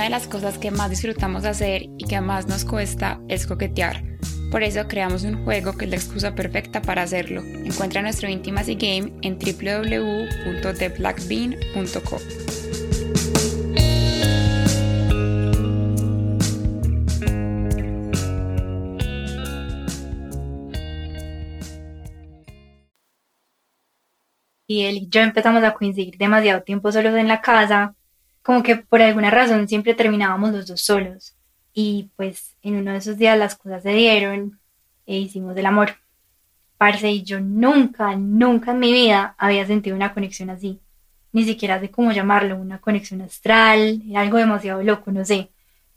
Una de las cosas que más disfrutamos hacer y que más nos cuesta es coquetear. Por eso creamos un juego que es la excusa perfecta para hacerlo. Encuentra nuestro Intimacy Game en www.theblackbean.co. y él y yo empezamos a coincidir demasiado tiempo solos en la casa, como que por alguna razón siempre terminábamos los dos solos. Y pues en uno de esos días las cosas se dieron e hicimos el amor. Parce, y yo nunca, nunca en mi vida había sentido una conexión así. Ni siquiera sé cómo llamarlo, una conexión astral, algo demasiado loco, no sé.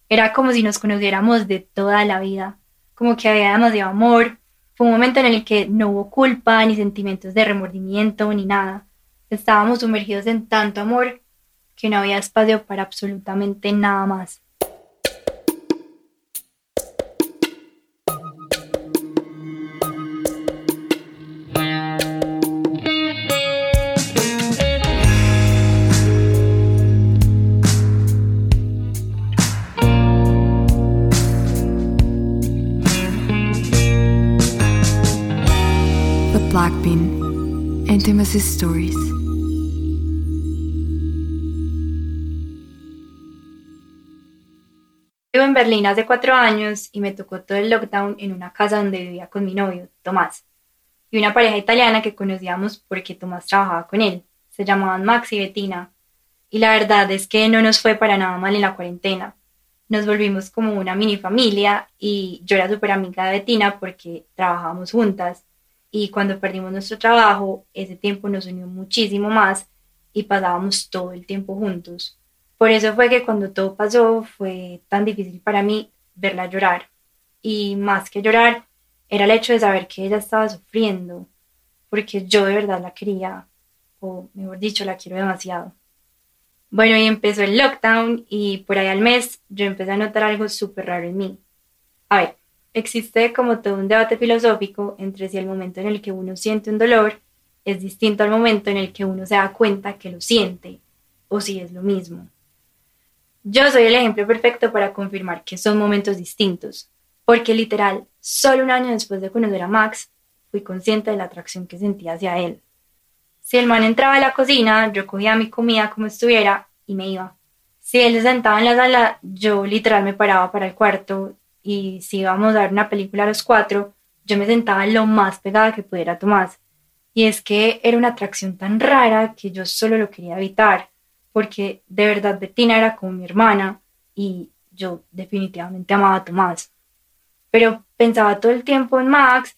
Era como si nos conociéramos de toda la vida, como que había demasiado amor, fue un momento en el que no hubo culpa, ni sentimientos de remordimiento, ni nada. Estábamos sumergidos en tanto amor que no había espacio para absolutamente nada más. Blackbean Intimacy Stories. En Berlín hace cuatro años y me tocó todo el lockdown en una casa donde vivía con mi novio, Tomás, y una pareja italiana que conocíamos porque Tomás trabajaba con él. Se llamaban Max y Bettina. Y la verdad es que no nos fue para nada mal en la cuarentena. Nos volvimos como una mini familia y yo era súper amiga de Bettina porque trabajábamos juntas y cuando perdimos nuestro trabajo, ese tiempo nos unió muchísimo más y pasábamos todo el tiempo juntos. Por eso fue que cuando todo pasó fue tan difícil para mí verla llorar. Y más que llorar, era el hecho de saber que ella estaba sufriendo, porque yo de verdad la quería, o mejor dicho, la quiero demasiado. Bueno, y empezó el lockdown y por ahí al mes yo empecé a notar algo súper raro en mí. A ver, existe como todo un debate filosófico entre si el momento en el que uno siente un dolor es distinto al momento en el que uno se da cuenta que lo siente, o si es lo mismo. Yo soy el ejemplo perfecto para confirmar que son momentos distintos, porque literal, solo un año después de conocer a Max, fui consciente de la atracción que sentía hacia él. Si el man entraba a la cocina, yo cogía mi comida como estuviera y me iba. Si él se sentaba en la sala, yo literal me paraba para el cuarto y si íbamos a ver una película a los cuatro, yo me sentaba lo más pegada que pudiera Tomás. Y es que era una atracción tan rara que yo solo lo quería evitar, porque de verdad Bettina era como mi hermana y yo definitivamente amaba a Tomás. Pero pensaba todo el tiempo en Max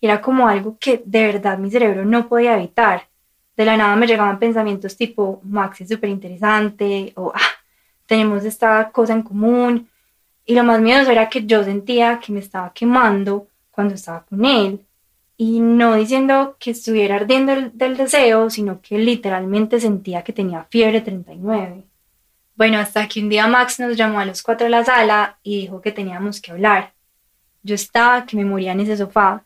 y era como algo que de verdad mi cerebro no podía evitar. De la nada me llegaban pensamientos tipo, Max es súper interesante o ah, tenemos esta cosa en común y lo más miedoso era que yo sentía que me estaba quemando cuando estaba con él. Y no diciendo que estuviera ardiendo del deseo, sino que literalmente sentía que tenía fiebre 39. Bueno, hasta que un día Max nos llamó a los cuatro a la sala y dijo que teníamos que hablar. Yo estaba que me moría en ese sofá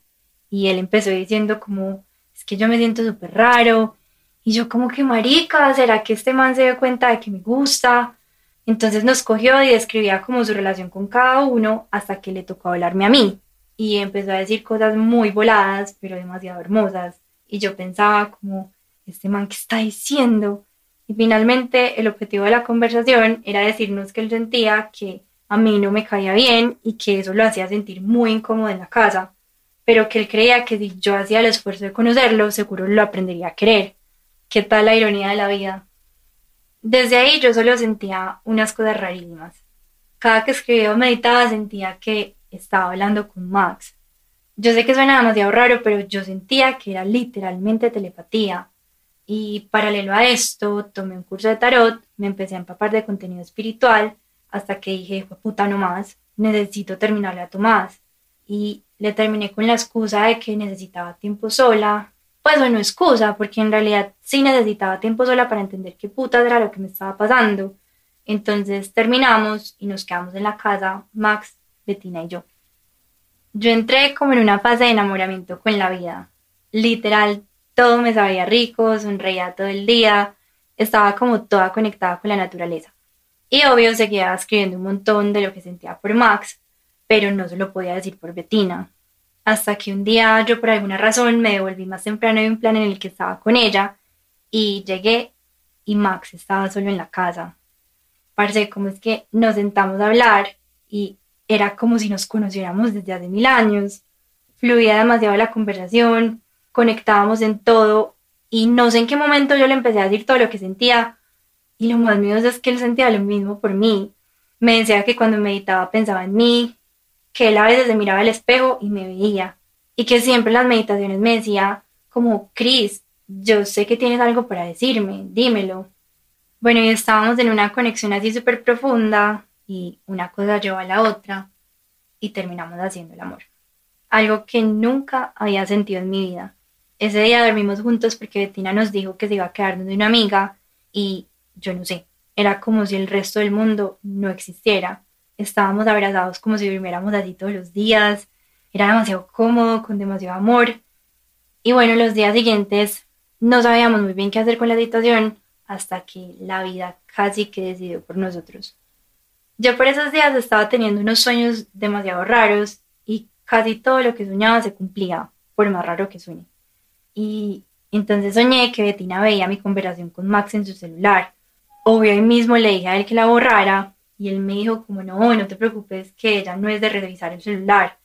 y él empezó diciendo como, es que yo me siento súper raro. Y yo como que marica, ¿será que este man se dio cuenta de que me gusta? Entonces nos cogió y describía como su relación con cada uno hasta que le tocó hablarme a mí. Y empezó a decir cosas muy voladas, pero demasiado hermosas. Y yo pensaba como, este man, ¿qué está diciendo? Y finalmente el objetivo de la conversación era decirnos que él sentía que a mí no me caía bien y que eso lo hacía sentir muy incómodo en la casa, pero que él creía que si yo hacía el esfuerzo de conocerlo, seguro lo aprendería a querer. ¿Qué tal la ironía de la vida? Desde ahí yo solo sentía unas cosas rarísimas. Cada que escribía o meditaba sentía que estaba hablando con Max. Yo sé que suena demasiado raro, pero yo sentía que era literalmente telepatía. Y paralelo a esto, tomé un curso de tarot, me empecé a empapar de contenido espiritual, hasta que dije, puta no más, necesito terminarle a Tomás. Y le terminé con la excusa de que necesitaba tiempo sola, pues bueno, excusa, porque en realidad sí necesitaba tiempo sola para entender qué puta era lo que me estaba pasando. Entonces terminamos y nos quedamos en la casa, Max, Bettina y yo. Yo entré como en una fase de enamoramiento con la vida. Literal, todo me sabía rico, sonreía todo el día, estaba como toda conectada con la naturaleza. Y obvio seguía escribiendo un montón de lo que sentía por Max, pero no se lo podía decir por Bettina. Hasta que un día yo por alguna razón me devolví más temprano de un plan en el que estaba con ella y llegué y Max estaba solo en la casa. Parece como es que nos sentamos a hablar y era como si nos conociéramos desde hace mil años. Fluía demasiado la conversación, conectábamos en todo y no sé en qué momento yo le empecé a decir todo lo que sentía y lo más mío es que él sentía lo mismo por mí. Me decía que cuando meditaba pensaba en mí, que él a veces se miraba al espejo y me veía y que siempre en las meditaciones me decía como, Chris, yo sé que tienes algo para decirme, dímelo. Bueno, y estábamos en una conexión así súper profunda y una cosa llevó a la otra y terminamos haciendo el amor. Algo que nunca había sentido en mi vida. Ese día dormimos juntos porque Bettina nos dijo que se iba a quedar de una amiga y yo no sé, era como si el resto del mundo no existiera. Estábamos abrazados como si durmiéramos así todos los días. Era demasiado cómodo, con demasiado amor. Y bueno, los días siguientes no sabíamos muy bien qué hacer con la situación hasta que la vida casi que decidió por nosotros. Yo por esos días estaba teniendo unos sueños demasiado raros y casi todo lo que soñaba se cumplía, por más raro que suene. Y entonces soñé que Bettina veía mi conversación con Max en su celular. Obvio, ahí mismo le dije a él que la borrara y él me dijo como no, no te preocupes, que ella no es de revisar el celular.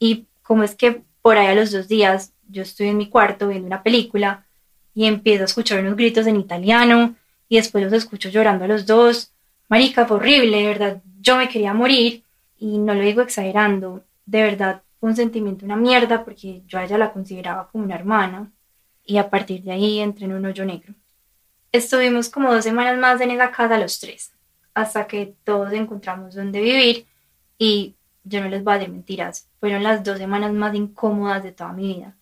Y como es que por ahí a los dos días yo estoy en mi cuarto viendo una película y empiezo a escuchar unos gritos en italiano y después los escucho llorando a los dos. Marica, fue horrible, de verdad, yo me quería morir y no lo digo exagerando, de verdad fue un sentimiento una mierda porque yo a ella la consideraba como una hermana y a partir de ahí entré en un hoyo negro. Estuvimos como dos semanas más en esa casa los tres, hasta que todos encontramos donde vivir y yo no les voy a mentiras, fueron las dos semanas más incómodas de toda mi vida.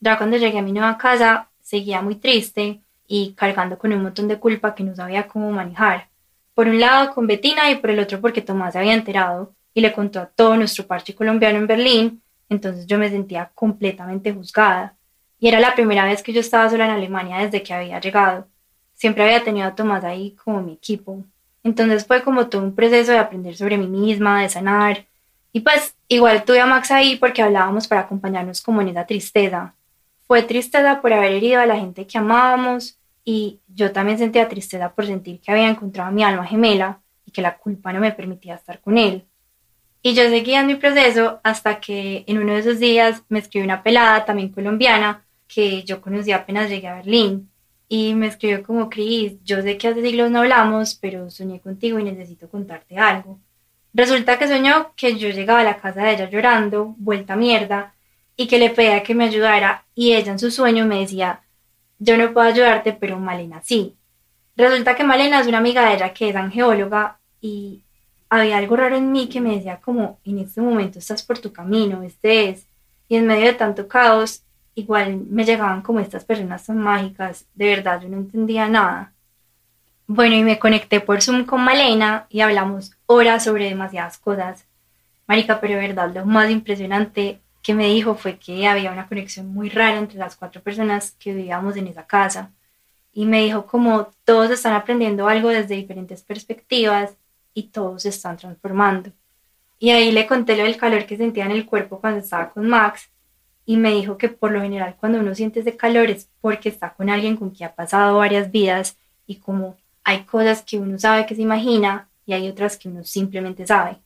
Ya cuando llegué a mi nueva casa, seguía muy triste y cargando con un montón de culpa que no sabía cómo manejar. Por un lado con Betina y por el otro porque Tomás se había enterado y le contó a todo nuestro parche colombiano en Berlín, entonces yo me sentía completamente juzgada. Y era la primera vez que yo estaba sola en Alemania desde que había llegado. Siempre había tenido a Tomás ahí como mi equipo. Entonces fue como todo un proceso de aprender sobre mí misma, de sanar. Y pues igual tuve a Max ahí porque hablábamos para acompañarnos como en esa tristeza, fue tristeza por haber herido a la gente que amábamos y yo también sentía tristeza por sentir que había encontrado a mi alma gemela y que la culpa no me permitía estar con él. Y yo seguía en mi proceso hasta que en uno de esos días me escribió una pelada, también colombiana, que yo conocí apenas llegué a Berlín. Y me escribió como, Cris, yo sé que hace siglos no hablamos, pero soñé contigo y necesito contarte algo. Resulta que soñó que yo llegaba a la casa de ella llorando, vuelta a mierda, y que le pedía que me ayudara y ella en su sueño me decía, yo no puedo ayudarte, pero Malena sí. Resulta que Malena es una amiga de ella que es angeóloga y había algo raro en mí que me decía como, en este momento estás por tu camino, este es. Y en medio de tanto caos, igual me llegaban como estas personas tan mágicas, de verdad yo no entendía nada. Bueno, y me conecté por Zoom con Malena y hablamos horas sobre demasiadas cosas. Marica, pero de verdad, lo más impresionante que me dijo fue que había una conexión muy rara entre las cuatro personas que vivíamos en esa casa. Y me dijo como todos están aprendiendo algo desde diferentes perspectivas y todos se están transformando. Y ahí le conté lo del calor que sentía en el cuerpo cuando estaba con Max y me dijo que por lo general cuando uno siente ese calor es porque está con alguien con quien ha pasado varias vidas y como hay cosas que uno sabe que se imagina y hay otras que uno simplemente sabe.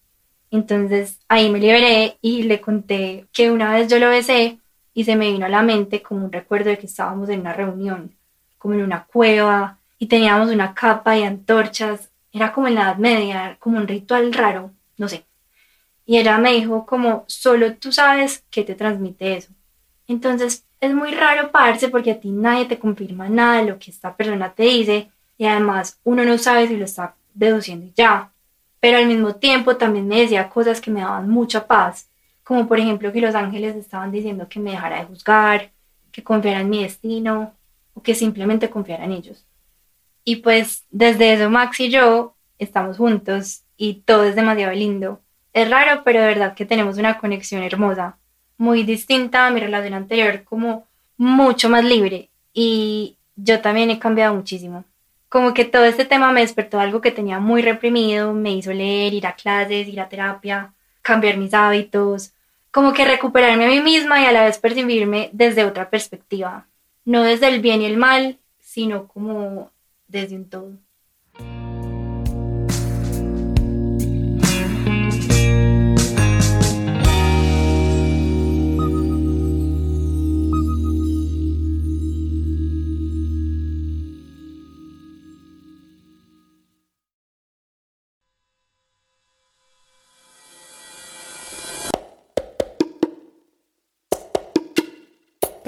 Entonces ahí me liberé y le conté que una vez yo lo besé y se me vino a la mente como un recuerdo de que estábamos en una reunión, como en una cueva y teníamos una capa y antorchas. Era como en la Edad Media, como un ritual raro, no sé. Y ella me dijo como, solo tú sabes qué te transmite eso. Entonces es muy raro pararse porque a ti nadie te confirma nada de lo que esta persona te dice y además uno no sabe si lo está deduciendo ya pero al mismo tiempo también me decía cosas que me daban mucha paz, como por ejemplo que los ángeles estaban diciendo que me dejara de juzgar, que confiara en mi destino o que simplemente confiara en ellos. Y pues desde eso Max y yo estamos juntos y todo es demasiado lindo. Es raro, pero de verdad que tenemos una conexión hermosa, muy distinta a mi relación anterior, como mucho más libre y yo también he cambiado muchísimo. Como que todo este tema me despertó algo que tenía muy reprimido, me hizo leer, ir a clases, ir a terapia, cambiar mis hábitos, como que recuperarme a mí misma y a la vez percibirme desde otra perspectiva, no desde el bien y el mal, sino como desde un todo.